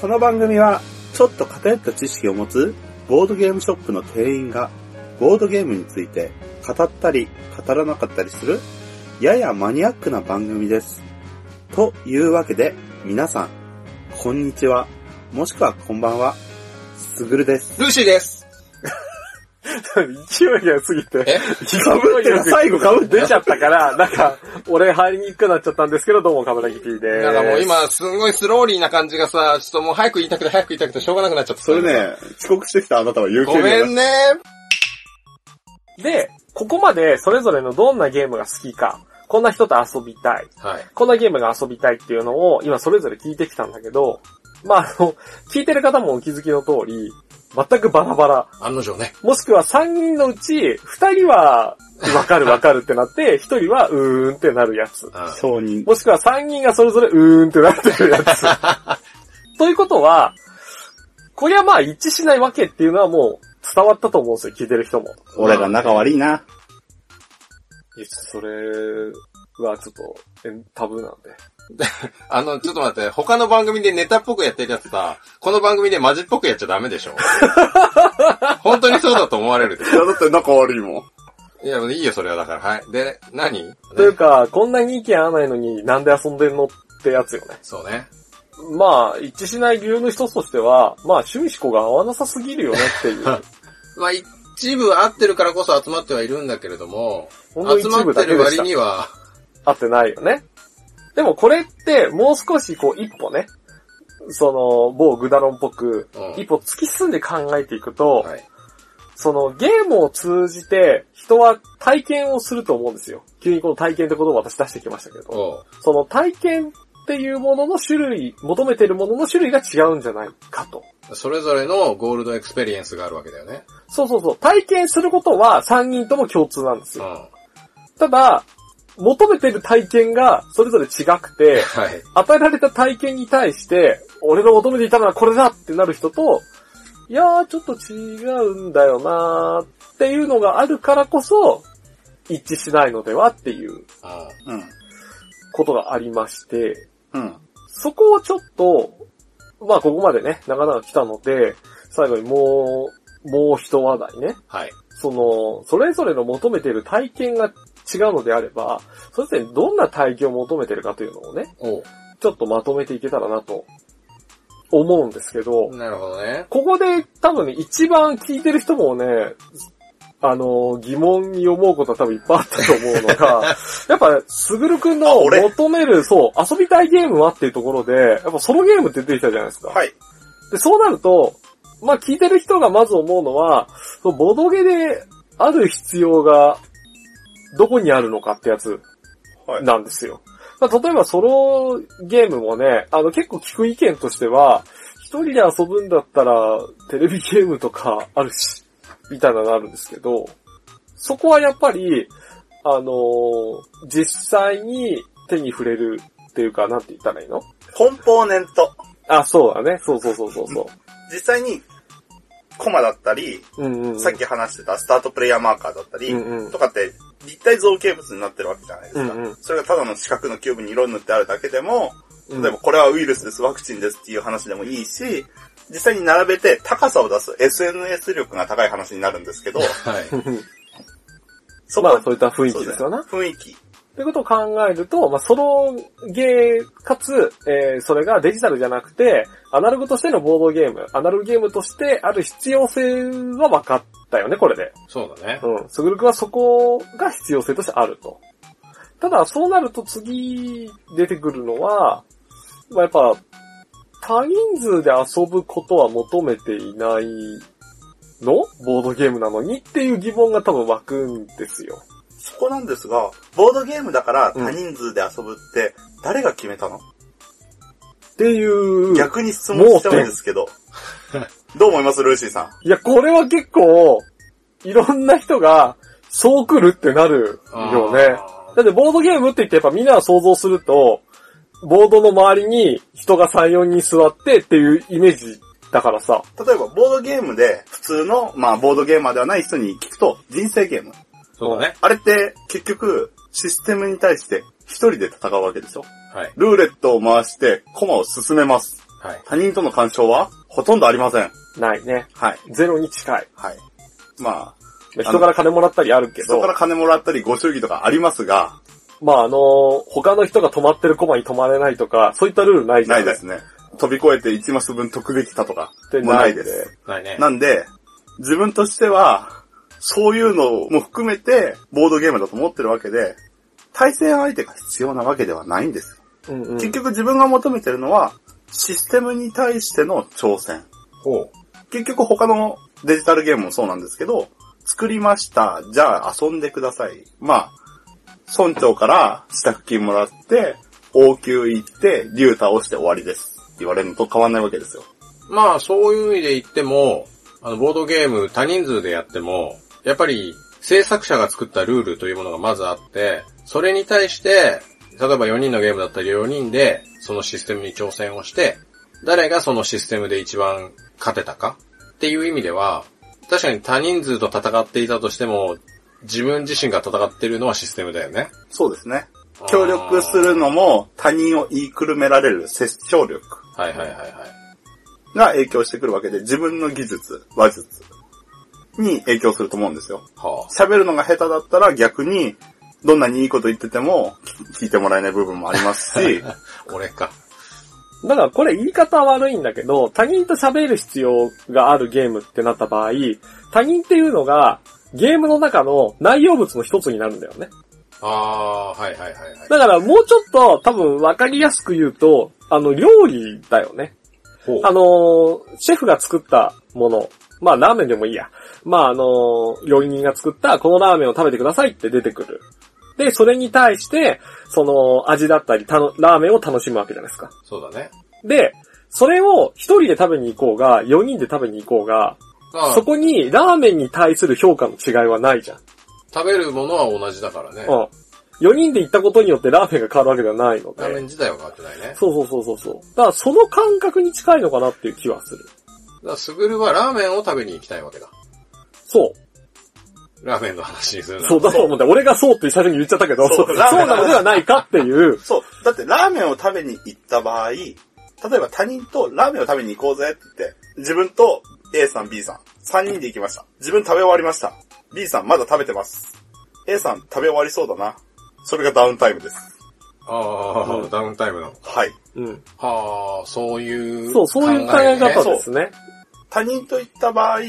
この番組は、ちょっと偏った知識を持つボードゲームショップの店員が、ボードゲームについて語ったり語らなかったりする、ややマニアックな番組です。というわけで、皆さん、こんにちは、もしくはこんばんは、すぐるです。ルーシーです。勢いが過ぎて、え？かぶってる最後かぶって出ちゃったから、なんか、俺入りにくくなっちゃったんですけど、どうも、カムラギ P でーす。なんかもう今、すんごいスローリーな感じがさ、ちょっともう早く言いたくて早く言いたくてしょうがなくなっちゃった。それね、遅刻してきたあなたは有ごめんね。で、ここまでそれぞれのどんなゲームが好きか、こんな人と遊びたい、はい。こんなゲームが遊びたいっていうのを、今それぞれ聞いてきたんだけど、まあ、あの、聞いてる方もお気づきの通り、全くバラバラ。案の定ね。もしくは3人のうち、2人は、わかる わかるってなって、1人は、うーんってなるやつ。うん承認。もしくは3人がそれぞれうーんってなってるやつ。ということは、こりゃまあ一致しないわけっていうのはもう伝わったと思うんですよ、聞いてる人も。俺が仲悪いな。いや、それはちょっとえタブーなんで。あの、ちょっと待って、他の番組でネタっぽくやってるやつさ、この番組でマジっぽくやっちゃダメでしょ？本当にそうだと思われるでいや、だって仲悪いもん。いや、いいよ、それはだから。はい。で、何？というか、こんなに意見合わないのになんで遊んでんのってやつよね。そうね。まあ、一致しない理由の一つとしては、まあ趣味思考が合わなさすぎるよねっていう。まあ、一部合ってるからこそ集まってはいるんだけれども、ほんの一集ま部ってる割だけでした。には、合ってないよね。でもこれって、もう少しこう一歩ね、その、某グダロンっぽく、うん一歩突き進んで考えていくと、はい。そのゲームを通じて人は体験をすると思うんですよ。急にこの体験って言葉を私出してきましたけど、その体験っていうものの種類、求めてるものの種類が違うんじゃないかと。それぞれのゴールドエクスペリエンスがあるわけだよね。そうそうそう。体験することは3人とも共通なんですよ。うん。ただ、求めてる体験がそれぞれ違くて、はい。与えられた体験に対して、俺の求めていたのはこれだってなる人と、いやーちょっと違うんだよなーっていうのがあるからこそ、一致しないのではっていう。ことがありまして、うん。そこをちょっと、まあここまでね、なかなか来たので、最後にもう、もう一話題ね。はい。その、それぞれの求めている体験が違うのであれば、それぞれどんな体験を求めているかというのをね、おうちょっとまとめていけたらなと思うんですけど、なるほどね。ここで多分ね、一番聞いてる人もね、あの、疑問に思うことは多分いっぱいあったと思うのが、やっぱ、すぐるくんの求める、そう、遊びたいゲームはっていうところで、やっぱソロゲームって出てきたじゃないですか。はい。で、そうなると、まあ聞いてる人がまず思うのは、そのボドゲである必要がどこにあるのかってやつはい。なんですよ。まあ、例えばソロゲームもね、あの結構聞く意見としては、一人で遊ぶんだったらテレビゲームとかあるし、みたいなのあるんですけど、そこはやっぱり、あのー実際に手に触れるっていうか、なんて言ったらいいの？コンポーネント。あ、そうだね。そうそうそうそうそ実際に、コマだったり、う。うんうんうん。さっき話してたスタートプレイヤーマーカーだったり、うんうんとかって立体造形物になってるわけじゃないですか。うんうんそれがただの四角のキューブに色塗ってあるだけでも、うん例えばこれはウイルスです、ワクチンですっていう話でもいいし、実際に並べて高さを出す SNS 力が高い話になるんですけど、はい。そこは、まあそういった雰囲気ですよね雰囲気。ということを考えると、まあ、ソロゲーかつ、えーそれがデジタルじゃなくて、アナログとしてのボードゲーム、アナログゲームとしてある必要性は分かったよね、これで。そうだね。うん。すぐるくんはそこが必要性としてあると。ただ、そうなると次出てくるのは、まあ、やっぱ、多人数で遊ぶことは求めていないの？ボードゲームなのに？っていう疑問が多分湧くんですよ。そこなんですが、ボードゲームだから多人数で遊ぶって、誰が決めたの、っていう。逆に質問しちゃうんですけど。どう思います？ルーシーさん。いや、これは結構、いろんな人が、そう来るってなるよね。だってボードゲームって言ってやっぱみんなが想像すると、ボードの周りに人が3、4人座ってっていうイメージだからさ。例えば、ボードゲームで、普通の、まあ、ボードゲーマーではない人に聞くと、人生ゲーム。そうだね。あれって、結局、システムに対して一人で戦うわけでしょ？はい。ルーレットを回してコマを進めます。はい。他人との干渉はほとんどありません。ないね。はい。ゼロに近い。はい。まあ、人から金もらったりあるけど人か、ら金もらったりご祝儀とかありますが、まああの、他の人が止まってるコマに止まれないとか、そういったルールないじゃなんいですね。飛び越えて1マス分特撃かとかってもないでないす。ないね。なんで、自分としては、そういうのも含めて、ボードゲームだと思ってるわけで、対戦相手が必要なわけではないんですよ。うんうん。結局自分が求めてるのは、システムに対しての挑戦。ほ結局他のデジタルゲームもそうなんですけど、作りました。じゃあ遊んでください。まあ、村長から支度金もらって、王宮行って、竜倒して終わりです。言われるのと変わんないわけですよ。う。まあ、そういう意味で言っても、あの、ボードゲーム多人数でやっても、やっぱり制作者が作ったルールというものがまずあって、それに対して、例えば4人のゲームだったり4人で、そのシステムに挑戦をして、誰がそのシステムで一番勝てたか？っていう意味では、確かに多人数と戦っていたとしても、自分自身が戦ってるのはシステムだよね。そうですね。協力するのも他人を言いくるめられる接触力はいはいはいはい。が影響してくるわけで、自分の技術、話術に影響すると思うんですよ。は喋るのが下手だったら逆に、どんなにいいこと言ってても聞いてもらえない部分もありますし、あ。俺か。だからこれ言い方は悪いんだけど、他人と喋る必要があるゲームってなった場合、他人っていうのがゲームの中の内容物の一つになるんだよね。ああ、はいはいはいはい。だからもうちょっと多分分かりやすく言うと、あの料理だよね。ほうあのーシェフが作ったもの。まあラーメンでもいいや。まああのー料理人が作ったこのラーメンを食べてくださいって出てくる。で、それに対して、その味だったり、たのラーメンを楽しむわけじゃないですか。そうだね。で、それを一人で食べに行こうが、四人で食べに行こうが、まあそこにラーメンに対する評価の違いはないじゃん。食べるものは同じだからね。うん。4人で行ったことによってラーメンが変わるわけではないのラーメンで。自体は変わってないね。そうそうそうそうそう。だからその感覚に近いのかなっていう気はする。だから、すぐるはラーメンを食べに行きたいわけだ。そう。ラーメンの話にするならそうだと思って、俺がそうって最初に言っちゃったけど、そそううラーメンなのではないかっていう。そう。だってラーメンを食べに行った場合、例えば他人とラーメンを食べに行こうぜって言って、自分と A さん、B さん、3人で行きました。自分食べ終わりました。B さんまだ食べてます。A さん食べ終わりそうだな。それがダウンタイムです。ああ、うんダウンタイムの。はい。うん。はあ、そういう、そう、そういう考え方ねですね。他人と行った場合、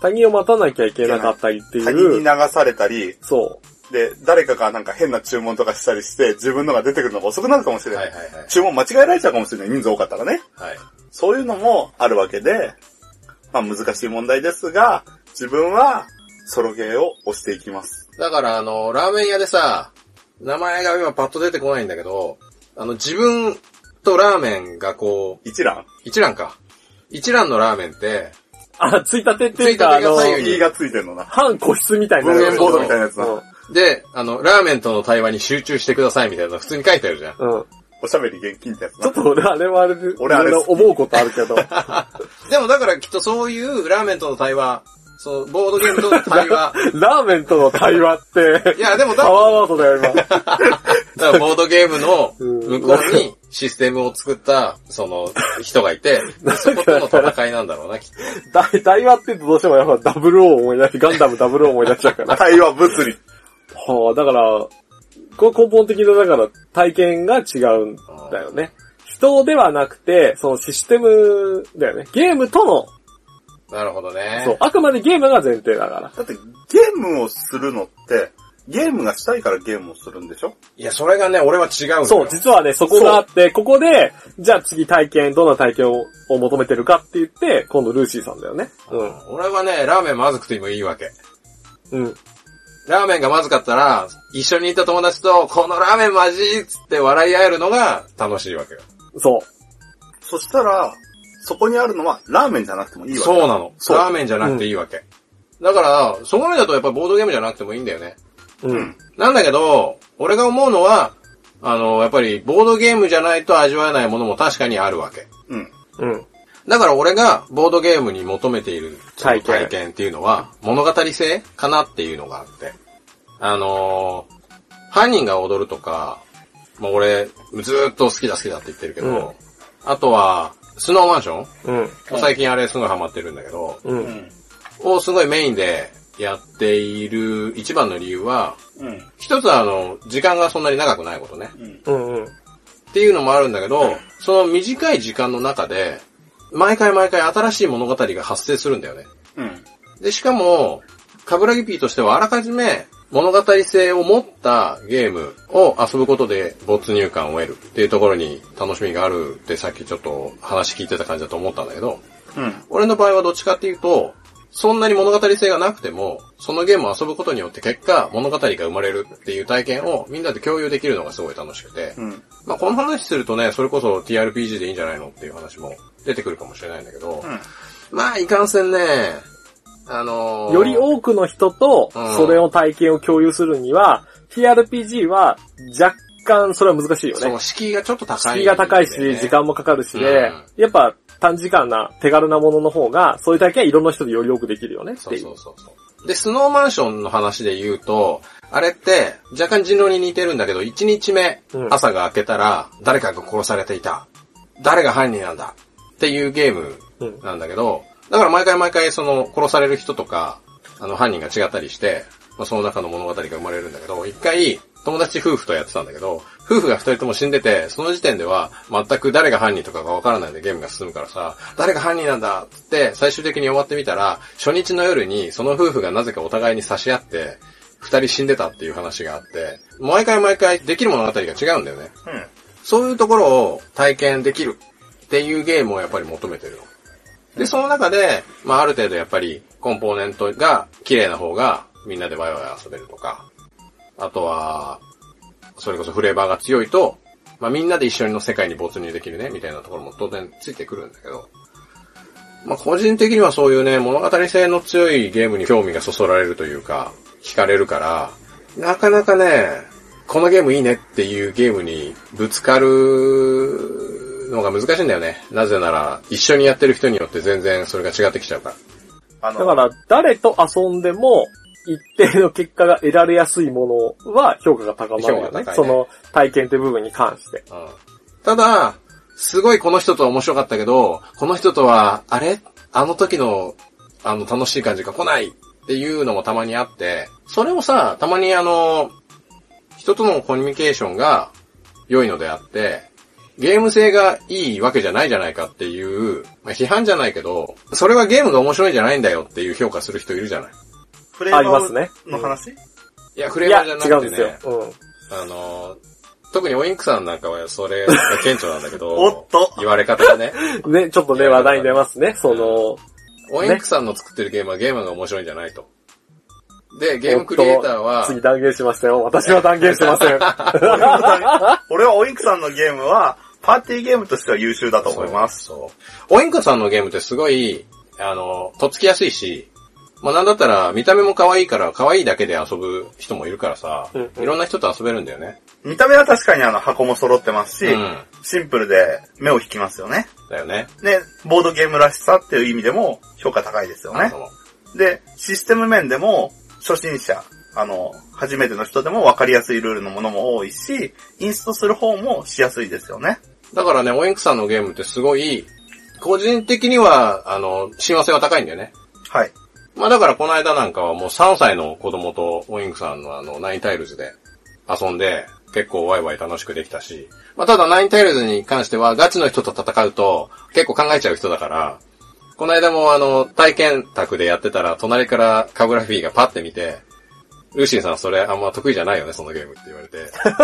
他人を待たなきゃいけなかったりって他人にいう。流されたり、そで、誰かがなんか変な注文とかしたりして、自分のが出てくるのが遅くなるかもしれない。はいはいはい。注文間違えられちゃうかもしれない。人数多かったらね。はい。そういうのもあるわけで、まあ難しい問題ですが、自分はソロゲーを押していきます。だから、あの、ラーメン屋でさ、名前が今パッと出てこないんだけど、あの、自分とラーメンがこう、一覧一蘭か。一蘭のラーメンって、う。あ、ついたてっていうか、あのついたてが、左右にいがついてるのな。半個室みたいな。文言ボードみたいなやつなうんで、あの、ラーメンとの対話に集中してくださいみたいなの普通に書いてあるじゃん。うん。おしゃべり現金ってやつな。ちょっと俺、あれはあれで、俺あれいろいろ思うことあるけど。でもだからきっとそういうラーメンとの対話、そう、ボードゲームとの対話、ラーメンとの対話ってい、や、でもパ多分、ワーワードだよ、今。だからボードゲームのうん向こうにシステムを作った、その、人がいて、そことの戦いなんだろうな、きっと。対対話って言うとどうしてもやっぱダブルオー思い出し、ガンダムダブルオー思い出しちゃうから。対話物理。はあ、だから、これ根本的な、だから体験が違うんだよね。人ではなくて、そのシステムだよね。ゲームとの、なるほどね。そう、あくまでゲームが前提だから。だってゲームをするのって、ゲームがしたいからゲームをするんでしょ？いや、それがね、俺は違うんだよ。そう、実はね、そこがあって、ここで、じゃあ次体験、どんな体験をを求めてるかって言って、今度ルーシーさんだよね。俺はね、ラーメンまずくてもいいわけ。うん。うん。ラーメンがまずかったら、一緒にいた友達と、このラーメンマジっつって笑い合えるのが楽しいわけよ。そう。そしたら、そこにあるのはラーメンじゃなくてもいいわけそうなの。そうラーメンじゃなくていいわけ。だから、そこまでだとやっぱボードゲームじゃなくてもいいんだよね。う。うんん。なんだけど、俺が思うのは、あの、やっぱりボードゲームじゃないと味わえないものも確かにあるわけ。うん。うん。だから俺がボードゲームに求めている体験っていうのは物語性かなっていうのがあって。あのー犯人が踊るとか、まあ俺、ずーっと好きだ好きだって言ってるけど、うんあとは、スノーマンション？うん。最近あれすごいハマってるんだけど、う。うんん。をすごいメインでやっている一番の理由は、うん。一つはあの、時間がそんなに長くないことね。うん。うんうん。っていうのもあるんだけど、その短い時間の中で、毎回毎回新しい物語が発生するんだよね。うん。で、しかも、カブラギピーとしてはあらかじめ物語性を持ったゲームを遊ぶことで没入感を得るっていうところに楽しみがあるってさっきちょっと話聞いてた感じだと思ったんだけど、うん。俺の場合はどっちかっていうと、そんなに物語性がなくても、そのゲームを遊ぶことによって結果、物語が生まれるっていう体験をみんなで共有できるのがすごい楽しくて、うん。まあこの話するとね、それこそ TRPG でいいんじゃないのっていう話も出てくるかもしれないんだけど、うん。まあいかんせんね、あのーより多くの人とうん、それを体験を共有するには、TRPG は若干それは難しいよねその。敷居がちょっと高い、敷居が高いし、時間もかかるしで、うんやっぱ短時間な手軽なものの方が、そういう体験はいろんな人でより多くできるよねっていう。そうそうそう。で、スノーマンションの話で言うと、あれって若干人狼に似てるんだけど、1日目、うん朝が明けたら誰かが殺されていた。誰が犯人なんだっていうゲームうんなんだけど、だから毎回毎回その殺される人とか、あの犯人が違ったりして、まあ、その中の物語が生まれるんだけど、一回友達夫婦とやってたんだけど、夫婦が二人とも死んでて、その時点では全く誰が犯人とかがわからないでゲームが進むからさ、誰が犯人なんだって最終的に終わってみたら、初日の夜にその夫婦がなぜかお互いに差し合って、二人死んでたっていう話があって、毎回毎回できる物語が違うんだよね。うん。そういうところを体験できるっていうゲームをやっぱり求めてるの。で、その中で、まあある程度やっぱりコンポーネントが綺麗な方がみんなでワイワイ遊べるとか、あとは、それこそフレーバーが強いと、まあみんなで一緒にの世界に没入できるね、みたいなところも当然ついてくるんだけど、まあ個人的にはそういうね、物語性の強いゲームに興味がそそられるというか、惹かれるから、なかなかね、このゲームいいねっていうゲームにぶつかるのが難しいんだよね。なぜなら、一緒にやってる人によって全然それが違ってきちゃうから。だから、誰と遊んでも、一定の結果が得られやすいものは評価が高まるよね。ねその体験って部分に関して。うんただ、すごいこの人とは面白かったけど、この人とは、あれ？あの時の、あの楽しい感じが来ないっていうのもたまにあって、それをさ、たまにあの、人とのコミュニケーションが良いのであって、ゲーム性がいいわけじゃないじゃないかっていう、まあ、批判じゃないけど、それはゲームが面白いんじゃないんだよっていう評価する人いるじゃない。フレーバありますねーの話？いや、フレーバーじゃ違うなくてねんですよ。。うん。あの、特にオインクさんなんかはそれが顕著なんだけど、おっと言われ方がね、ね、ちょっとね、話題に出ますね。その、オインクさんの作ってるゲームはゲームが面白いんじゃないと。で、ゲームクリエイターはおっと、次断言しましたよ。私は断言しません。俺はオインクさんのゲームは、パーティーゲームとしては優秀だと思います。そう。オインクさんのゲームってすごい、あの、とっつきやすいし、まあなんだったら見た目も可愛いから可愛いだけで遊ぶ人もいるからさ、うんうんいろんな人と遊べるんだよね。見た目は確かにあの箱も揃ってますし、うん。シンプルで目を引きますよね。だよね。で、ボードゲームらしさっていう意味でも評価高いですよねで、システム面でも初心者、あの、初めての人でも分かりやすいルールのものも多いし、インストする方もしやすいですよね。だからね、オインクさんのゲームってすごい、個人的には、あの、親和性は高いんだよね。はい。まあだからこの間なんかはもう3歳の子供とオインクさんのあの、ナインタイルズで遊んで、結構ワイワイ楽しくできたし、まあただナインタイルズに関してはガチの人と戦うと結構考えちゃう人だから、この間もあの、体験卓でやってたら隣からカブラフィーがパッて見て、ルーシーさんそれあんま得意じゃないよね、そのゲームって言われて。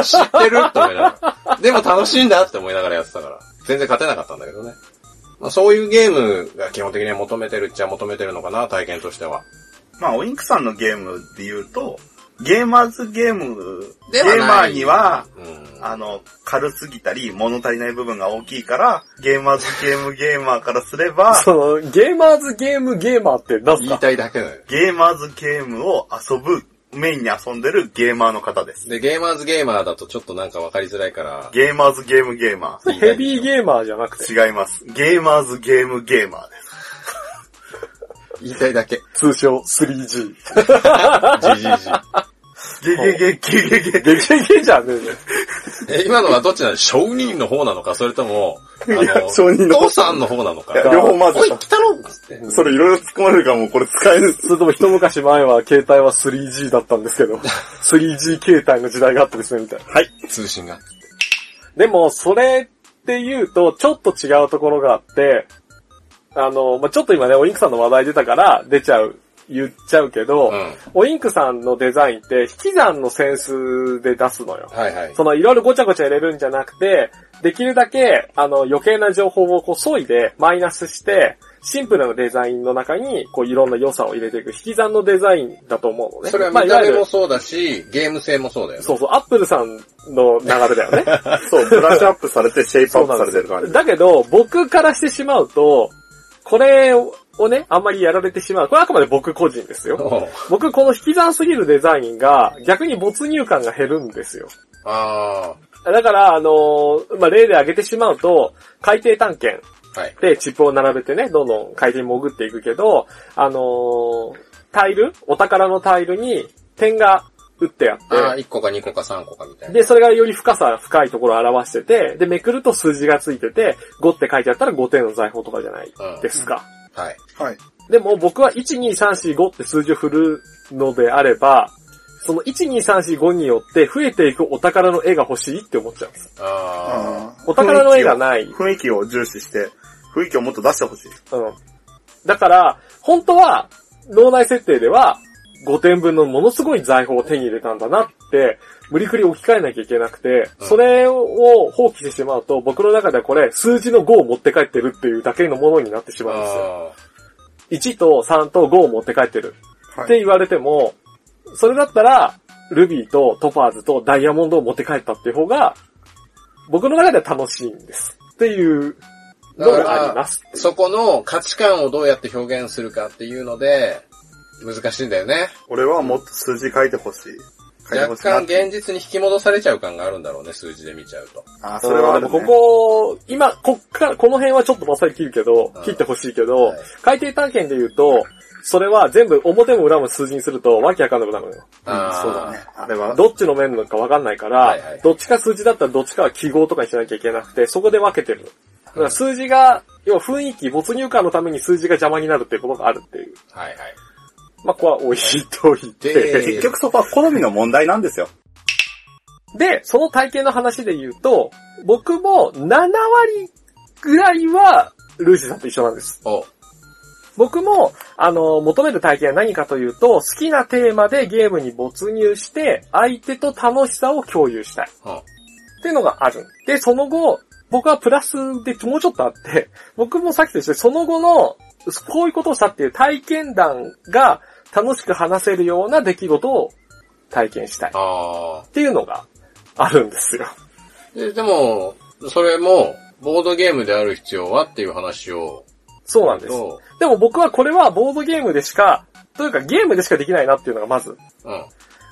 知ってるって思いながら。でも楽しいんだって思いながらやってたから。全然勝てなかったんだけどね。まあそういうゲームが基本的には求めてるっちゃ求めてるのかな、体験としては。まあ、オインクさんのゲームで言うと、ゲーマーズゲーム、ゲーマーには、うん。あの、軽すぎたり、物足りない部分が大きいから、ゲーマーズゲームゲーマーからすれば、その、ゲーマーズゲームゲーマーって何す言いかたいだけだよ。ゲーマーズゲームを遊ぶ、メインに遊んでるゲーマーの方です。で、ゲーマーズゲーマーだとちょっとなんかわかりづらいから、ゲーマーズゲームゲーマそれヘビーゲーマーじゃなくて、ー。違います。ゲーマーズゲームゲーマーです。言いたいだけ。通称 3G。GGG。ゲゲゲゲゲゲ。ゲゲゲじゃねえね。え、今のはどっちなの商人の方なのか、それとも、あいやの、商人の方父さんの方なのか？い。や両方混ぜおい、来たろ。それいろいろ突っ込まれるからもうこれ使える。それとも一昔前は携帯は 3G だったんですけど、3G 携帯の時代があったですね、みたいな。はい。通信が。でも、それって言うと、ちょっと違うところがあって、あの、まあ、ちょっと今ね、おインクさんの話題出たから、出ちゃう、言っちゃうけど、うん。おインクさんのデザインって、引き算のセンスで出すのよ。はいはい。そのいろいろごちゃごちゃ入れるんじゃなくて、できるだけ、あの、余計な情報をこう、削いで、マイナスして、シンプルなデザインの中に、こう、いろんな良さを入れていく、引き算のデザインだと思うのね。それはまあ見た目もそうだし、ゲーム性もそうだよね。そうそう、アップルさんの流れだよね。そう、ブラッシュアップされて シェイプアップされてる感じ。だけど、僕からしてしまうと、これをね、あんまりやられてしまう。これあくまで僕個人ですよ。僕この引き算すぎるデザインが逆に没入感が減るんですよ。あだから、あのーまあ、例で挙げてしまうと、海底探検あ、はい。でチップを並べてね、どんどん海底に潜っていくけど、あのータイルお宝のタイルに点が打ってあって、ああ、1個か2個か3個かみたいな。で、それがより深さ、深いところを表してて、で、めくると数字がついてて、5って書いてあったら5点の財宝とかじゃないですか。はい。はい。でも僕は1、2、3、4、5って数字を振るのであれば、その1、2、3、4、5によって増えていくお宝の絵が欲しいって思っちゃうんです。あお宝の絵がない。雰囲気を重視して、雰囲気をもっと出してほしい。うん。だから、本当は、脳内設定では、5点分のものすごい財宝を手に入れたんだなって、無理くり置き換えなきゃいけなくて、うんそれを放棄してしまうと、僕の中ではこれ、数字の5を持って帰ってるっていうだけのものになってしあ。まうんですよ。あ1と3と5を持って帰ってるはい。って言われても、それだったら、ルビーとトパーズとダイヤモンドを持って帰ったっていう方が、僕の中では楽しいんです。っていうのがあります。ーそこの価値観をどうやって表現するかっていうので、難しいんだよね。俺はもっと数字書いてほしい。若干現実に引き戻されちゃう感があるんだろうね、数字で見ちゃうと。あ、それはある、ね。でもここ、今、こっから、この辺はちょっとバッサリ切るけどうん、切ってほしいけど、はい海底探検で言うと、それは全部表も裏も数字にするとわけわかんなくなるのよ。うんそうだね。あれは。どっちの面なのかわかんないから、はいはいどっちか数字だったらどっちかは記号とかにしなきゃいけなくて、そこで分けてる。だから数字が、要は雰囲気、没入感のために数字が邪魔になるっていうことがあるっていう。はいはい。まあ、ここは置いといて。で結局そこは好みの問題なんですよ。で、その体験の話で言うと、僕も7割ぐらいは、ルーシーさんと一緒なんです。お、僕も、あの、求める体験は何かというと、好きなテーマでゲームに没入して、相手と楽しさを共有したい。うん。っていうのがある。で、その後、僕はプラスでもうちょっとあって、僕もさっきと一緒で、その後の、こういうことをしたっていう体験談が楽しく話せるような出来事を体験したい。っあていうのがあるんですよ。ーで。でも、それも、ボードゲームである必要はっていう話を。そうなんです。とでも僕はこれはボードゲームでしか、というかゲームでしかできないなっていうのがまずうん。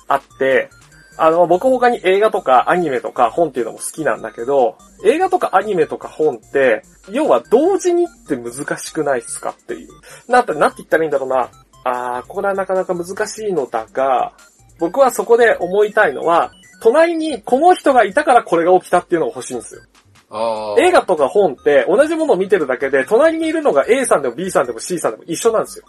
あって、あの、僕他に映画とかアニメとか本っていうのも好きなんだけど、映画とかアニメとか本って、要は同時にって難しくないっすかっていう。なんて、なんて言ったらいいんだろうな。あー、これはなかなか難しいのだが、僕はそこで思いたいのは、隣にこの人がいたからこれが起きたっていうのが欲しいんですよ。映画とか本って同じものを見てるだけで、隣にいるのが A さんでも B さんでも C さんでも一緒なんですよ。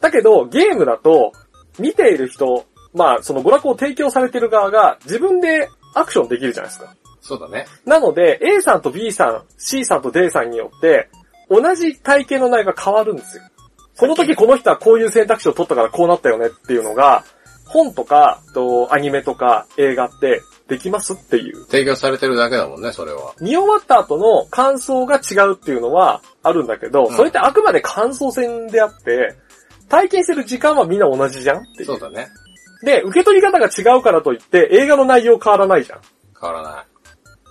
だけど、ゲームだと、見ている人、まあ、その娯楽を提供されてる側が自分でアクションできるじゃないですか。そうだね。なので、A さんと B さん、C さんと D さんによって、同じ体験の内容が変わるんですよ。この時この人はこういう選択肢を取ったからこうなったよねっていうのが、本とか、とアニメとか映画ってできますっていう。提供されてるだけだもんね、それは。見終わった後の感想が違うっていうのはあるんだけど、うんそれってあくまで感想戦であって、体験してる時間はみんな同じじゃんっていう。そうだね。で、受け取り方が違うからといって映画の内容変わらないじゃん。変わらない。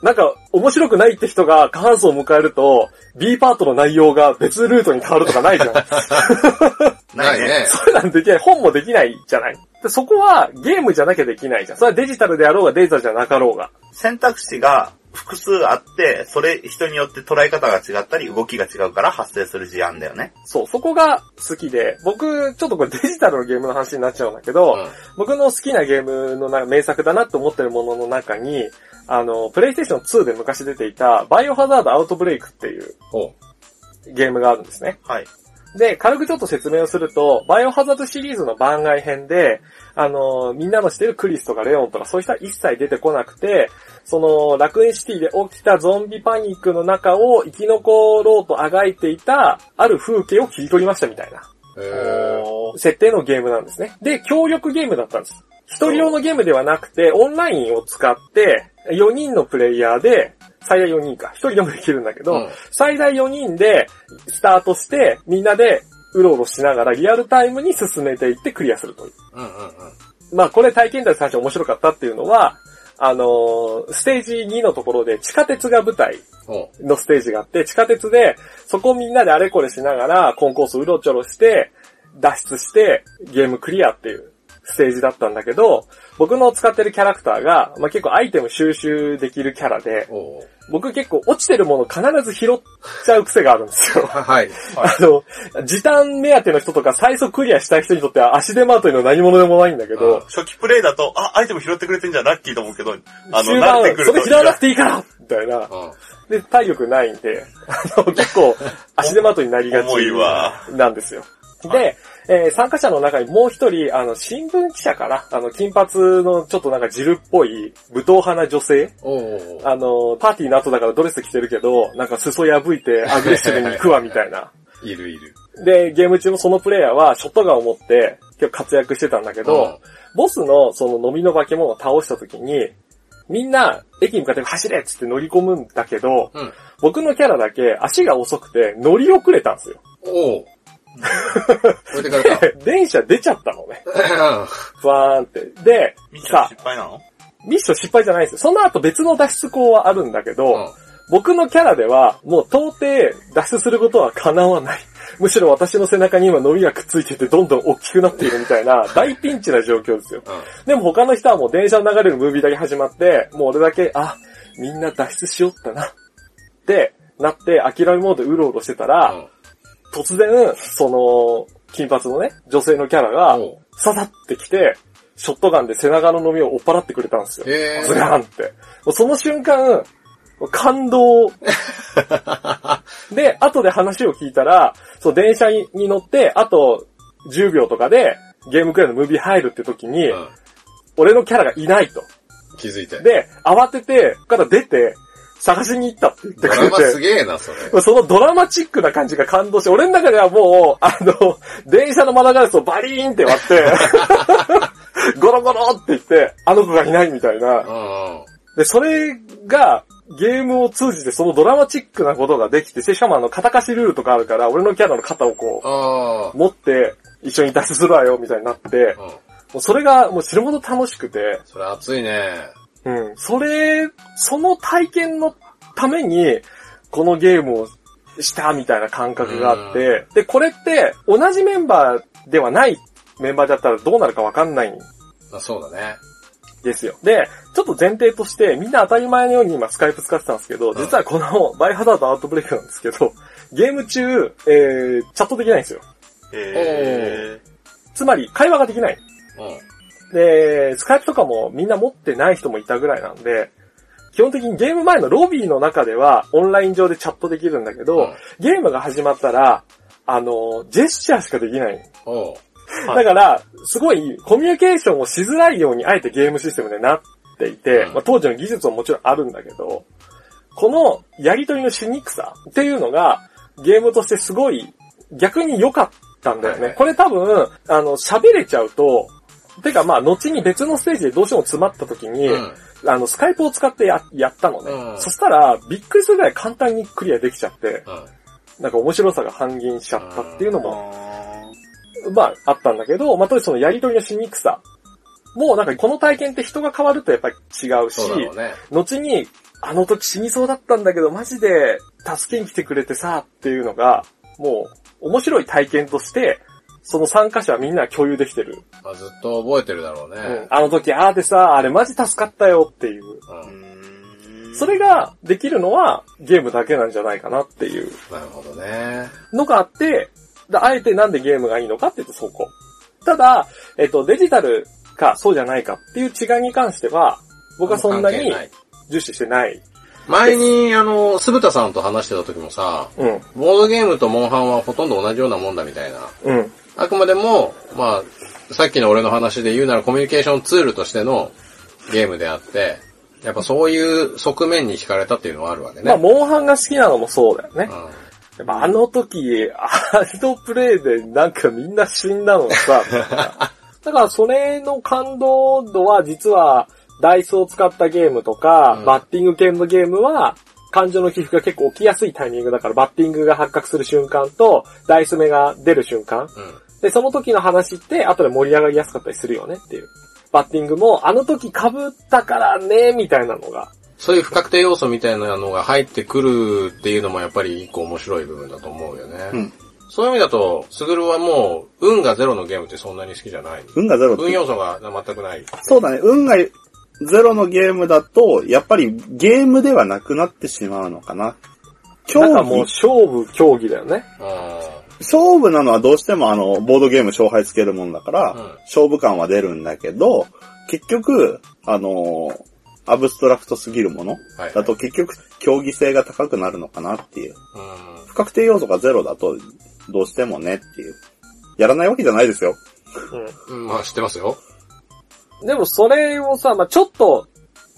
なんか、面白くないって人が過半数を迎えると、B パートの内容が別ルートに変わるとかないじゃん。ないね。それなんできない。本もできないじゃない。でそこはゲームじゃなきゃできないじゃん。それはデジタルであろうがデータじゃなかろうが。選択肢が複数あって、それ人によって捉え方が違ったり動きが違うから発生する事案だよね。そう、そこが好きで、僕、ちょっとこれデジタルのゲームの話になっちゃうんだけど、うん僕の好きなゲームのな名作だなって思ってるものの中に、あの、プレイステーション2で昔出ていた、バイオハザードアウトブレイクっていうほゲームがあるんですね。はい。で、軽くちょっと説明をすると、バイオハザードシリーズの番外編で、あの、みんなの知ってるクリスとかレオンとかそういう人は一切出てこなくて、その、ラクーンシティで起きたゾンビパニックの中を生き残ろうとあがいていた、ある風景を切り取りましたみたいな。設定のゲームなんですね。で、協力ゲームだったんです。一人用のゲームではなくて、オンラインを使って、4人のプレイヤーで、最大4人か。一人でもできるんだけど、うん最大4人でスタートして、みんなでうろうろしながらリアルタイムに進めていってクリアするという。うんうんうん。まあこれ体験談最初面白かったっていうのは、あのーステージ2のところで地下鉄が舞台ほのステージがあって、地下鉄でそこをみんなであれこれしながらコンコースうろちょろして、脱出してゲームクリアっていうステージだったんだけど、僕の使ってるキャラクターが、まあ、結構アイテム収集できるキャラで僕結構落ちてるもの必ず拾っちゃう癖があるんですよ。は はい。あの、時短目当ての人とか最速クリアしたい人にとっては足手まといの何者でもないんだけど、初期プレイだと、あ、アイテム拾ってくれてんじゃんラッキーと思うけど、あの、慣終盤れてくると。それ拾わなくていいからみたいな。うん。で、体力ないんで、あの、結構足手まといになりがち なんですよ。で、えー参加者の中にもう一人、あの、新聞記者かな？あの、金髪のちょっとなんかジルっぽい、武闘派な女性？あの、パーティーの後だからドレス着てるけど、なんか裾破いてアグレッシブに行くわ、みたいな。いるいる。で、ゲーム中のそのプレイヤーはショットガンを持って結構活躍してたんだけど、うんボスのその飲みの化け物を倒した時に、みんな駅に向かって走れっつって乗り込むんだけど、うん。僕のキャラだけ足が遅くて乗り遅れたんですよ。置いてかれた。電車出ちゃったのね。うふわーんって。でミッ、ションさ失敗なの？ミッション失敗じゃないんですよ。その後別の脱出口はあるんだけど、ん。僕のキャラでは、もう到底脱出することは叶わない。むしろ私の背中に今伸びがくっついててどんどん大きくなっているみたいな 大ピンチな状況ですよ。うん。でも他の人はもう電車の流れるムービーだけ始まって、もう俺だけ、あ、みんな脱出しよったな。ってなって諦めモードでうろうろしてたら、うん。突然、その、金髪のね、女性のキャラが、ささってきて、ショットガンで背中の飲みを追っ払ってくれたんですよ。ズガーンって。その瞬間、感動。で、後で話を聞いたら、そう、電車に乗って、あと10秒とかで、ゲームクライのムービー入るって時に、うん。俺のキャラがいないと。気づいて。で、慌てて、から出て、探しに行ったって言ってくれドラマすて、げえな、それ。そのドラマチックな感じが感動して、俺の中ではもう、あの、電車の窓ガラスをバリーンって割って、ゴロゴロって言って、あの子がいないみたいな。で、それが、ゲームを通じてそのドラマチックなことができて、しかもあの、肩貸しルールとかあるから、俺のキャラの肩をこあう、持って、一緒に脱出するわよ、みたいになって。もうそれがもう死ぬほど楽しくて、それ熱いね。うん。それ、その体験のために、このゲームをしたみたいな感覚があって、で、これって同じメンバーではないメンバーだったらどうなるかわかんないあそうだね。ですよ。で、ちょっと前提として、みんな当たり前のように今スカイプ使ってたんですけど、実はこのバイハザードアウトブレイクなんですけど、ゲーム中、えー、チャットできないんですよ。へつまり、会話ができない。うん。で、スカイプとかもみんな持ってない人もいたぐらいなんで、基本的にゲーム前のロビーの中ではオンライン上でチャットできるんだけど、うんゲームが始まったら、あの、ジェスチャーしかできない。だから、すごいコミュニケーションをしづらいようにあえてゲームシステムでなっていて、うんまあ、当時の技術ももちろんあるんだけど、このやりとりのしにくさっていうのがゲームとしてすごい逆に良かったんだよね。はいはいこれ多分、あの、喋れちゃうと、てかまあ、後に別のステージでどうしても詰まった時に、うん。あの、スカイプを使ってややったのね。うんそしたら、びっくりするぐらい簡単にクリアできちゃって、うん。なんか面白さが半減しちゃったっていうのーも、あまあ、あったんだけど、まあ、とりあえずそのやりとりのしにくさ。もうなんかこの体験って人が変わるとやっぱり違うしうね。後に、あの時死にそうだったんだけど、マジで助けに来てくれてさ、っていうのが、もう、面白い体験として、その参加者はみんな共有できてる。まあずっと覚えてるだろううんね。あの時、ああでさ、あれマジ助かったよっていう。うん。それができるのはゲームだけなんじゃないかなっていうなるほどね。のがあって、だあえてなんでゲームがいいのかっていうとそこ。ただ、えっと、デジタルかそうじゃないかっていう違いに関しては、僕はそんなに重視してない。前に、あの、鈴田さんと話してた時もさ、うん。ボードゲームとモンハンはほとんど同じようなもんだみたいな。うん。あくまでも、まあ、さっきの俺の話で言うならコミュニケーションツールとしてのゲームであって、やっぱそういう側面に惹かれたっていうのはあるわけね。まあ、モンハンが好きなのもそうだよね。うんやっぱあの時、あのプレイでなんかみんな死んだのがさ、だからそれの感動度は実はダイスを使ったゲームとか、うんバッティング系のゲームは感情の起伏が結構起きやすいタイミングだからバッティングが発覚する瞬間とダイス目が出る瞬間。うん。で、その時の話って後で盛り上がりやすかったりするよねっていう。バッティングもあの時被ったからね、みたいなのが。そういう不確定要素みたいなのが入ってくるっていうのもやっぱり一個面白い部分だと思うよね。うんそういう意味だと、スグルはもう、運がゼロのゲームってそんなに好きじゃない。運がゼロって運要素が全くない。そうだね。運がゼロのゲームだと、やっぱりゲームではなくなってしまうのかな。競なんかもう技、勝負、競技だよね。う勝負なのはどうしてもあの、ボードゲーム勝敗つけるもんだから、うん勝負感は出るんだけど、結局、あのーアブストラクトすぎるものん。はい。だと結局、競技性が高くなるのかなっていう。う不確定要素がゼロだと、どうしてもねっていう。やらないわけじゃないですよ。うん。ん。うん、まあ知ってますよ。でもそれをさ、まあちょっと、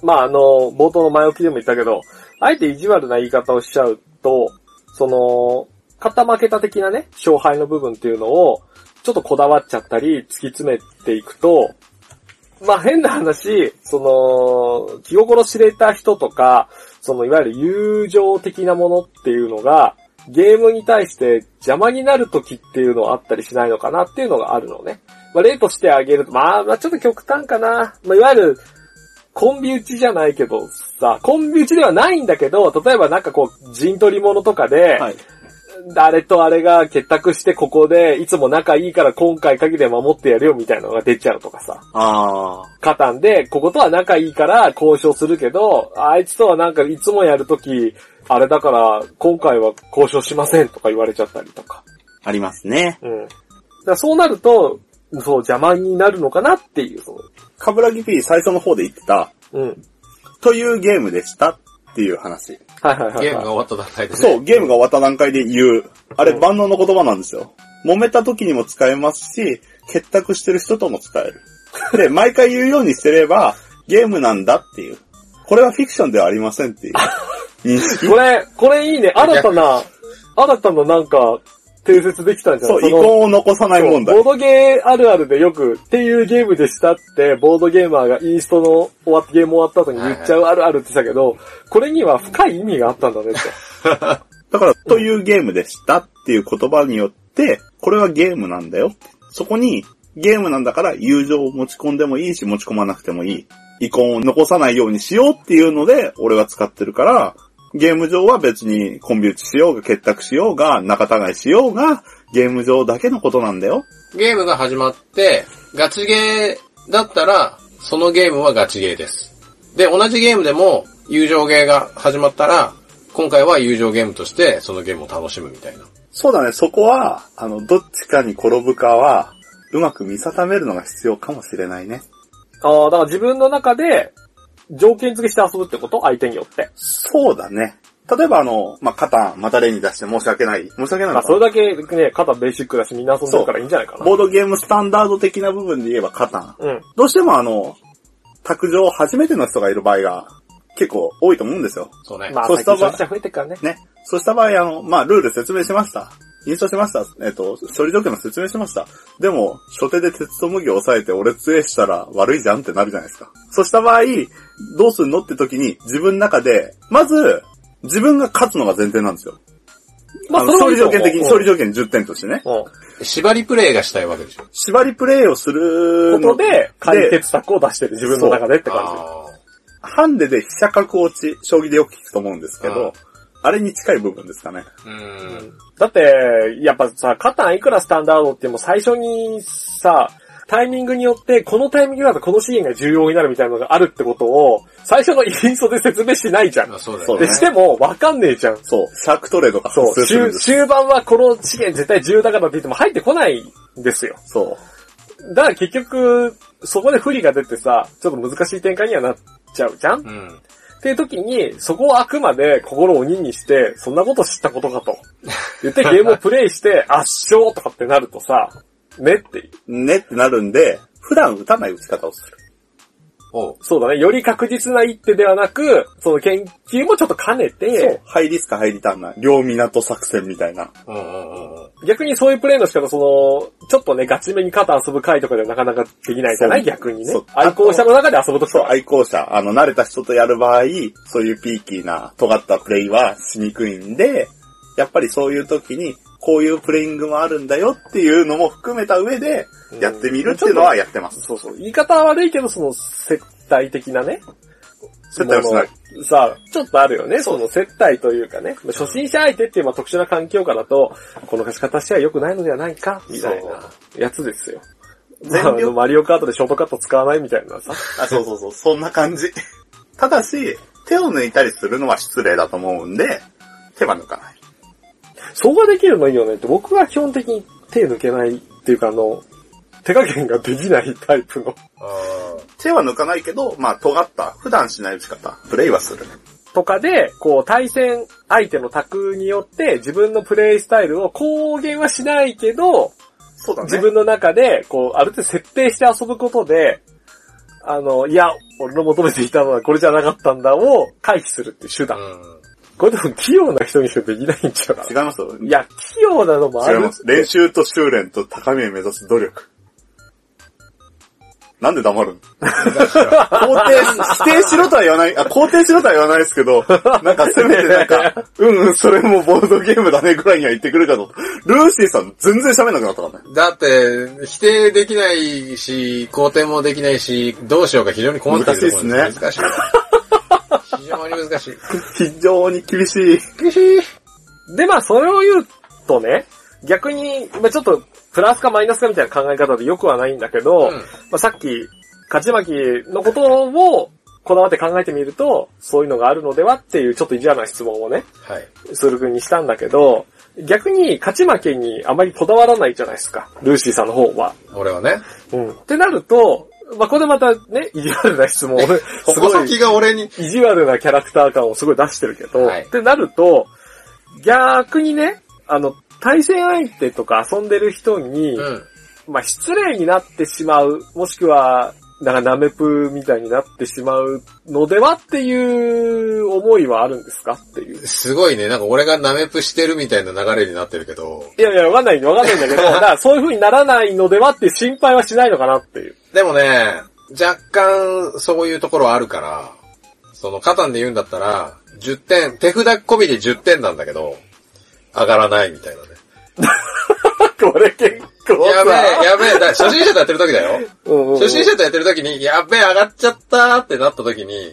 まああの、冒頭の前置きでも言ったけど、あえて意地悪な言い方をしちゃうと、その、肩負けた的なね、勝敗の部分っていうのを、ちょっとこだわっちゃったり、突き詰めていくと、まあ変な話、その、気心知れた人とか、そのいわゆる友情的なものっていうのが、ゲームに対して邪魔になる時っていうのはあったりしないのかなっていうのがあるのね。まあ例としてあげると、まあまあちょっと極端かな。まあいわゆる、コンビ打ちじゃないけどさ、コンビ打ちではないんだけど、例えばなんかこう、陣取り物とかで、はい。誰とあれが結託してここで、いつも仲いいから今回限りで守ってやるよみたいなのが出ちゃうとかさ。あカタンで、こことは仲いいから交渉するけど、あいつとはなんかいつもやるとき、あれだから今回は交渉しませんとか言われちゃったりとか。ー、ありますね。うん。だそうなると、そう邪魔になるのかなっていう、そのカブラギ P 最初の方で言ってた、うん。というゲームでしたっていう話。はいはいはい、はい。ゲームが終わった段階でね。そう、ゲームが終わった段階で言う。あれうん万能の言葉なんですよ。揉めた時にも使えますし、結託してる人とも使える。で、毎回言うようにしてれば、ゲームなんだっていう。これはフィクションではありませんっていう。これ、これいいね。新たな、新たななんか、定説できたんじゃなそ、いうの遺恨を残さない問題。ボードゲーあるあるでよく、っていうゲームでしたって、ボードゲーマーがインストの終わってゲーム終わった後に言っちゃうあるあるって言ってたけど、これには深い意味があったんだねって。だから、というゲームでしたっていう言葉によって、これはゲームなんだよ。そこに、ゲームなんだから友情を持ち込んでもいいし、持ち込まなくてもいい。遺恨を残さないようにしようっていうので、俺は使ってるから、ゲーム上は別にコンビ打ちしようが、結託しようが、仲違いしようが、ゲーム上だけのことなんだよ。ゲームが始まって、ガチゲーだったら、そのゲームはガチゲーです。で、同じゲームでも、友情ゲーが始まったら、今回は友情ゲームとして、そのゲームを楽しむみたいな。そうだね、そこは、あの、どっちかに転ぶかは、うまく見定めるのが必要かもしれないね。ああ、だから自分の中で、条件付けして遊ぶってこと？相手によって。そうだね。例えばあの、まあ、カタン、また例に出して申し訳ない。申し訳ないのまあかそれだけね、肩ベーシックだしみんな遊んでるからいいんじゃないかな。ボードゲームスタンダード的な部分で言えばカタン。うん。どうしてもあの、卓上初めての人がいる場合が結構多いと思うんですよ。そうね。まあ、そうした場合。ね。そうした場合、あの、まあ、ルール説明しました。インストしました。えっ、と、処理条件の説明しました。でも、初手で鉄と麦を押さえて俺杖したら悪いじゃんってなるじゃないですか。そうした場合、どうすんのって時に自分の中で、まず、自分が勝つのが前提なんですよ。まあ、勝利条件的に、勝利条件10点としてね。うん。縛りプレイがしたいわけでしょ。縛りプレイをするのことで、解決策を出してる自分の中でって感あハンデで飛車角落ち、将棋でよく聞くと思うんですけど、あれに近い部分ですかね。ーうじ。だって、やっぱさ、カタンいくらスタンダードっても最初にさ、タイミングによって、このタイミングだとこの資源が重要になるみたいなのがあるってことを、最初のインストで説明しないじゃんまあ。そうだよね。で、しても、わかんねえじゃん。そう、シャークトレードがそう、終。終盤はこの資源絶対重要だからって言っても入ってこないんですよ。そう。だから結局、そこで不利が出てさ、ちょっと難しい展開にはなっちゃうじゃんうん。っていう時に、そこをあくまで心を鬼にして、そんなこと知ったことかと。言って ゲームをプレイして、圧勝とかってなるとさ、ねって。ねってなるんで、普段打たない打ち方をする。そうだね。より確実な一手ではなく、その研究もちょっと兼ねそうて、。ハイリスクハイリターンな、両港作戦みたいな。うんうんうんうん。逆にそういうプレイの仕方、その、ちょっとね、ガチめに肩遊ぶ回とかではなかなかできないじゃない？そう逆にねそう。愛好者の中で遊ぶときそう、は。愛好者、あの、慣れた人とやる場合、そういうピーキーな、尖ったプレイはしにくいんで、やっぱりそういう時に、こういうプレイングもあるんだよっていうのも含めた上で、やってみるっていうのはやってます。そうそう。言い方は悪いけど、その、接待的なね。接待をしない。さあ、ちょっとあるよね。その接待というかね。初心者相手っていうまあ特殊な環境下だと、この貸し方しては良くないのではないか、みたいなやつですよ。まあ、あの、マリオカートでショートカット使わないみたいなさ。あ、そうそうそう、そんな感じ。ただし、手を抜いたりするのは失礼だと思うんで、手は抜かない。そこができるのいいよねって、僕は基本的に手抜けないっていうか、あの、手加減ができないタイプの。あ手は抜かないけど、まあ、尖った、普段しない打ち方、プレイはする。とかで、こう、対戦相手の卓によって自分のプレイスタイルを公言はしないけど、そうだね。自分の中で、こう、ある程度設定して遊ぶことで、あの、いや、俺の求めていたのはこれじゃなかったんだを回避するっていう手あ。段。うん。これでも器用な人にしかできないんちゃうか違いますよ。いや、器用なのもある違います。練習と修練と高みを目指す努力。なんで黙るの？肯定し、否定しろとは言わない、あ、肯定しろとは言わないですけど、なんかせめてなんか、うんうん、それもボードゲームだねぐらいには言ってくるかと。ルーシーさん全然喋んなくなったからね。だって、否定できないし、肯定もできないし、どうしようか非常に困っているところ難しい難しい。非常に難しい。非常に厳しい。厳しい。で、まあ、それを言うとね、逆に、まあちょっと、プラスかマイナスかみたいな考え方でよくはないんだけど、うんまあさっき、勝ち負けのことをこだわって考えてみると、そういうのがあるのではっていうちょっと意地悪な質問をね、はい。する君にしたんだけど、逆に勝ち負けにあまりこだわらないじゃないですか、ルーシーさんの方は。俺はね。うん。ってなると、まあ、これまたね、意地悪な質問を、す矛ごい先が俺に。意地悪なキャラクター感をすごい出してるけど、はいってなると、逆にね、あの、対戦相手とか遊んでる人に、うん。まあ、失礼になってしまう、もしくは、なんかナメプみたいになってしまうのではっていう思いはあるんですかっていう。すごいね、なんか俺がナメプしてるみたいな流れになってるけど、いやいや、わかんない、わかんないんだけど、だからそういう風にならないのではって心配はしないのかなっていう。でもね、若干そういうところはあるから、そのカタンで言うんだったら、10点、手札込みで10点なんだけど、上がらないみたいなね。これ結 やべえ、やべえ、だ初心者とやってる時だよ。うんうんうん初心者とやってる時に、やべえ、上がっちゃったーってなった時に、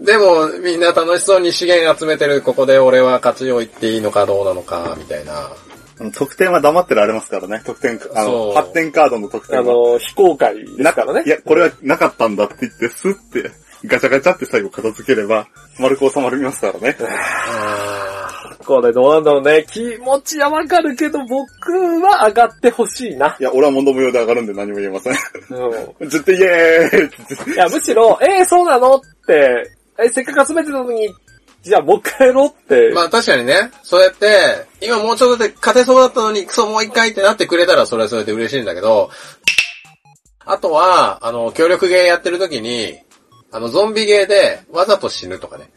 でもみんな楽しそうに資源集めてる、ここで俺は活用言っていいのかどうなのか、みたいな。得点は黙ってられますからね。得点、あの、そう発展カードの得点あは。の、非公開ですからね。いや、これはなかったんだって言って、スッて、ガチャガチャって最後片付ければ、丸く収まりますからね。これどうなんだろうね。気持ちはわかるけど、僕は上がってほしいな。いや、俺は問答無用で上がるんで何も言えません。うん。絶対イエーイいや、むしろ、えー、そうなのって、えせっかく集めてたのに、じゃあもう一回やろうって。まあ確かにね、そうやって、今もうちょっとで勝てそうだったのに、クソもう一回ってなってくれたらそれはそれで嬉しいんだけど、あとは、あの、協力ゲーやってる時に、あの、ゾンビゲーでわざと死ぬとかね。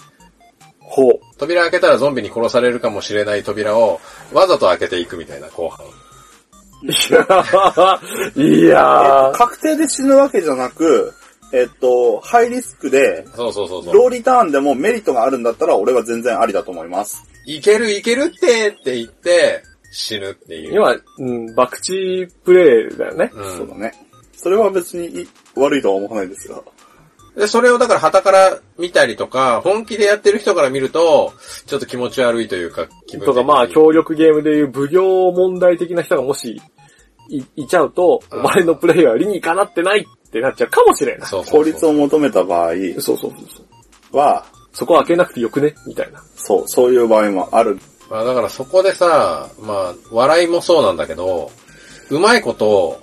ほう。扉開けたらゾンビに殺されるかもしれない扉をわざと開けていくみたいな後半。いやー、いやー。確定で死ぬわけじゃなく、えっと、ハイリスクで、そうそうそうそう。ローリターンでもメリットがあるんだったら俺は全然ありだと思います。いけるいけるってって言って、死ぬっていう。今、うん、博打プレイだよね。うんそうだね。それは別にい悪いとは思わないですが。で、それをだから旗から見たりとか、本気でやってる人から見ると、ちょっと気持ち悪いというか、気とかまあ、協力ゲームでいう武行問題的な人がもしいいちゃうと、お前のプレイは理にかなってないってなっちゃうかもしれない。そうそうそう効率を求めた場合そうそうそうそう。は、そこは開けなくてよくねみたいな。そう、そういう場合もある。まあだからそこでさ、まあ、笑いもそうなんだけど、うまいこと、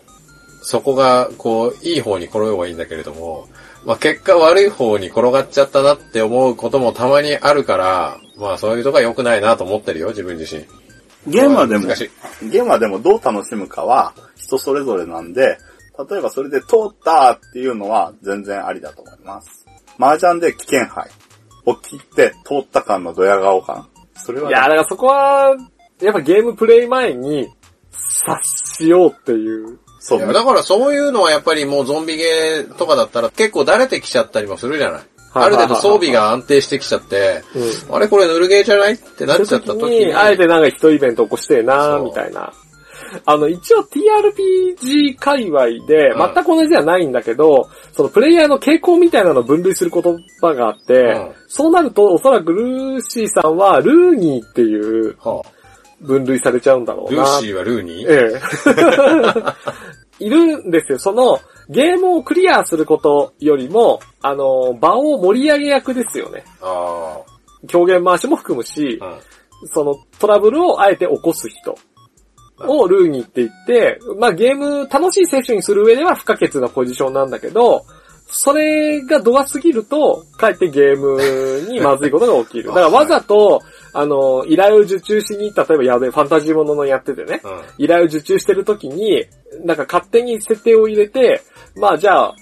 そこが、こう、いい方に転べばいいんだけれども、まあ結果悪い方に転がっちゃったなって思うこともたまにあるから、まあそういうとこは良くないなと思ってるよ、自分自身。ゲームはでも、ゲームはでもどう楽しむかは人それぞれなんで、例えばそれで通ったっていうのは全然ありだと思います。麻雀で危険杯を切って通った感のドヤ顔感。それはね、いや、だからそこは、やっぱゲームプレイ前に、察しようっていう。そうだからそういうのはやっぱりもうゾンビゲーとかだったら結構慣れてきちゃったりもするじゃない。ある程度装備が安定してきちゃって、うん。あれこれヌルゲーじゃないってなっちゃったそういう時に、あえてなんか一イベント起こしてえなみたいな。あの、一応 TRPG 界隈で、うん全く同じではないんだけど、そのプレイヤーの傾向みたいなのを分類する言葉があって、うんそうなるとおそらくルーシーさんはルーニーっていうは分類されちゃうんだろあ、うな。ルーシーはルーニー、ええ。いるんですよ。その、ゲームをクリアすることよりも、あの、場を盛り上げ役ですよね。あ狂言回しも含むし、あ、うん。そのトラブルをあえて起こす人をルーニーって言って、まあゲーム楽しいセッションにする上では不可欠なポジションなんだけど、それが度が過ぎると、かえってゲームにまずいことが起きる。だからわざと、あの、依頼を受注しに、例えばやべえ、ファンタジーもののやっててね、うん。依頼を受注してるときに、なんか勝手に設定を入れて、まあじゃあ、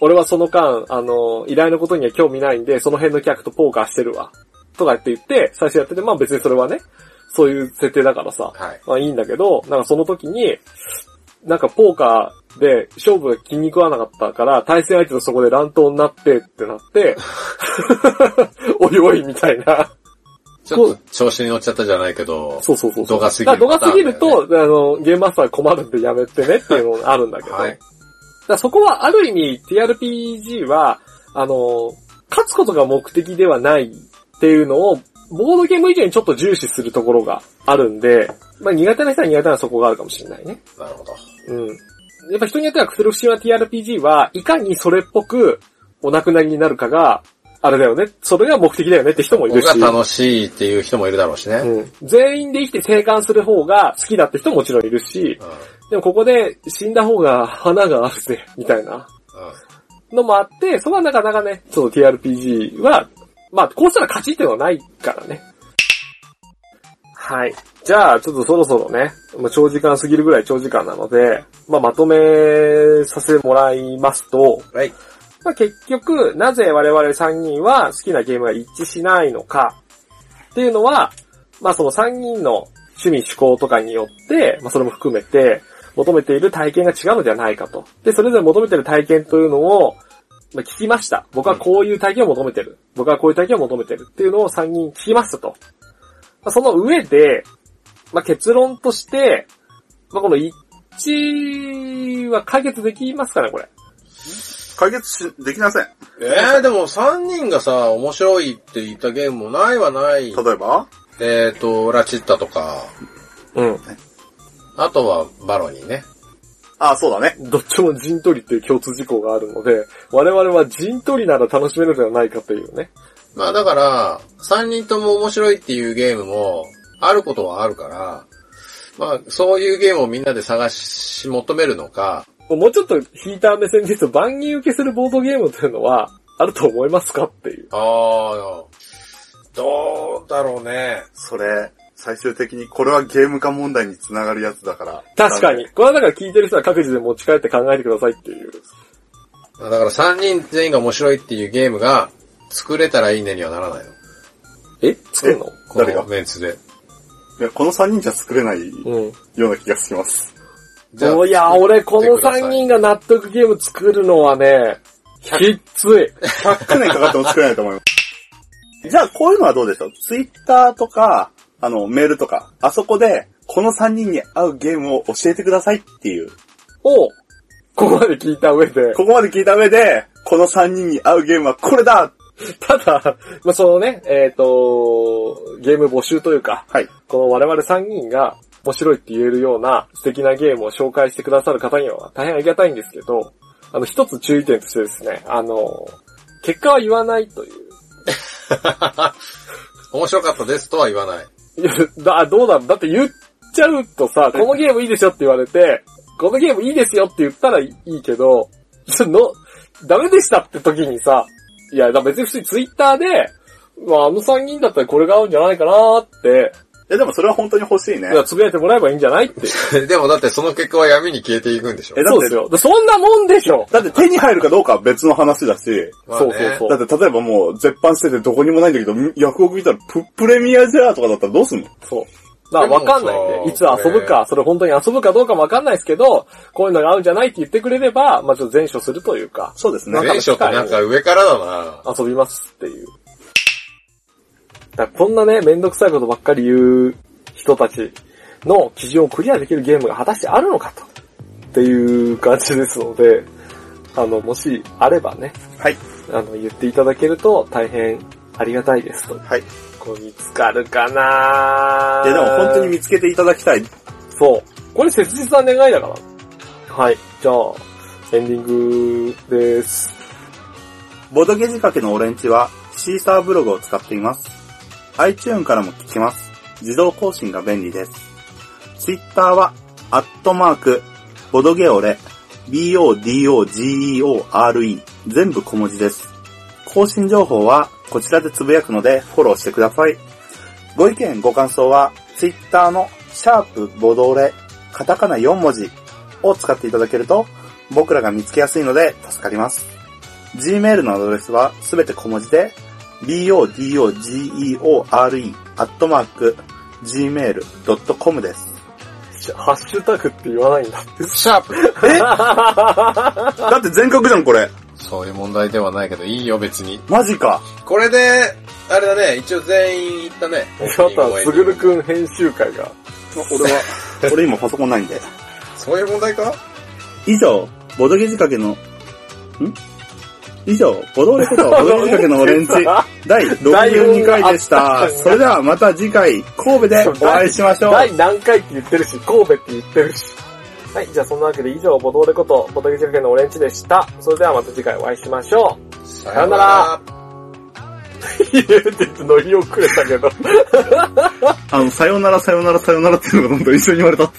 俺はその間、あの、依頼のことには興味ないんで、その辺の客とポーカーしてるわ。とかって言って、最初やってて、まあ別にそれはね、そういう設定だからさ、はい。まあいいんだけど、なんかその時に、なんかポーカーで勝負が気に食わなかったから、対戦相手とそこで乱闘になってってなって、おいおいみたいな。ちょっと調子に乗っちゃったじゃないけど、そうそうそうそう。度が過ぎるだから度が過ぎるパと、あの、ゲームマスター困るんでやめてねっていうのがあるんだけど。はいだそこはある意味 TRPG は、あの、勝つことが目的ではないっていうのを、ボードゲーム以上にちょっと重視するところがあるんで、まあ苦手な人は苦手なそこがあるかもしれないね。なるほど。うん。やっぱ人によってはクトゥルフ神話 TRPG はいかにそれっぽくお亡くなりになるかが、あれだよね。それが目的だよねって人もいるし。僕が楽しいっていう人もいるだろうしね。うん。うん。全員で生きて生還する方が好きだって人ももちろんいるし、でもここで死んだ方が花があるぜ、みたいなのもあって、そこはなかなかね、その TRPG は、まあ、こうしたら勝ちっていうのはないからね。はい。じゃあ、ちょっとそろそろね、まあ、長時間過ぎるぐらい長時間なので、まあ、まとめさせてもらいますと、うん。はい。まあ、結局、なぜ我々3人は好きなゲームが一致しないのかっていうのは、まあその3人の趣味趣向とかによって、まあそれも含めて、求めている体験が違うのではないかと。で、それぞれ求めている体験というのを、まあ、聞きました。僕はこういう体験を求めてる。僕はこういう体験を求めてるっていうのを3人聞きましたと。まあ、その上で、まあ、結論として、まあ、この一致は解決できますかね、これ。解決し、できません。えー、でも3人がさ、面白いって言ったゲームもないはない。例えば？えーと、ラチッタとか、うん。あとはバロニーね。あ、そうだね。どっちも陣取りっていう共通事項があるので、我々は陣取りなら楽しめるのではないかというね。まあだから、3人とも面白いっていうゲームも、あることはあるから、まあそういうゲームをみんなで探し求めるのか、もうちょっと引いた目線で言うと万人受けするボードゲームというのは、あると思いますかっていう。ああ、どうだろうね。それ、最終的にこれはゲーム化問題につながるやつだから。確かに。これはだから聞いてる人は各自で持ち帰って考えてくださいっていう。だから3人全員が面白いっていうゲームが作れたらいいねにはならないの。え？作るの？こ誰が？のメンツで。いや、この3人じゃ作れないうん。ような気がします。じゃあおいや、俺この作ってください3人が納得ゲーム作るのはね、きっつい。100年かかっても作れないと思います。じゃあ、こういうのはどうでしょう？ツイッターとか、あの、メールとか、あそこで、この3人に合うゲームを教えてくださいっていう。を、ここまで聞いた上で、ここまで聞いた上で、この3人に合うゲームはこれだただ、まあ、そのね、えっ、と、ゲーム募集というか、はい。この我々3人が面白いって言えるような素敵なゲームを紹介してくださる方には大変ありがたいんですけど、あの、一つ注意点としてですね、あの、結果は言わないという。面白かったですとは言わない。いや、だ、どうだだって言っちゃうとさ、このゲームいいですよって言われて、このゲームいいですよって言ったらいいけど、その、ダメでしたって時にさ、いや、だ別に普通にツイッターで、まあ、あの3人だったらこれが合うんじゃないかなって、いやでもそれは本当に欲しいねい。やつぶやいてもらえばいいんじゃないって。でもだってその結果は闇に消えていくんでしょえ。だってそうですよ。でそんなもんでしょ。だって手に入るかどうかは別の話だし、まあねそうそうそうだって例えばもう絶版しててどこにもないんだけど、ヤフオク見たらププレミアじゃーとかだったらどうすんの？そう。だからわかんないんで、でもさいつ遊ぶか、それ本当に遊ぶかどうかもわかんないですけど、こういうのが合うんじゃないって言ってくれれば、まあちょっと前処するというか、そうですねなん。か前書ってなんか上からだな遊びますっていう。だからこんなね、めんどくさいことばっかり言う人たちの基準をクリアできるゲームが果たしてあるのかと。っていう感じですので、あの、もしあればね、はい。あの、言っていただけると大変ありがたいですと。はい。いこれ見つかるかなやでも本当に見つけていただきたい。そう。これ切実な願いだから。はい。じゃあ、エンディングです。ボドゲ仕掛けのオレンジはシーサーブログを使っています。iTune からも聞けます。自動更新が便利です。Twitter は、アットマーク、ボドゲオレ、B-O-D-O-G-E-O-R-E、全部小文字です。更新情報はこちらでつぶやくのでフォローしてください。ご意見、ご感想は、Twitter のシャープボドレ、カタカナ4文字を使っていただけると、僕らが見つけやすいので助かります。Gmail のアドレスはすべて小文字で、bodogore アットマーク gmail.com です。しハッシュタグって言わないんだって。シャープえ？だって全角じゃんこれ。そういう問題ではないけど、いいよ別に。マジか。これで、あれだね、一応全員言ったね。また、すぐるくん編集会が。俺は、俺今パソコンないんで。そういう問題か？以上、ボドゲ仕掛けの、ん？以上、ボドゲことボドゲ仕掛けのオレンジ 第62回でした。それではまた次回、神戸でお会いしましょう。第何回って言ってるし、神戸って言ってるし。はい、じゃあそんなわけで以上、ボドーレこと、ボドゲ仕掛けのオレンジでした。それではまた次回お会いしましょさよなら。う。言えって言って乗り遅れたけど。あの、さよならさよならさよならっていうのが本当一緒に言われたって。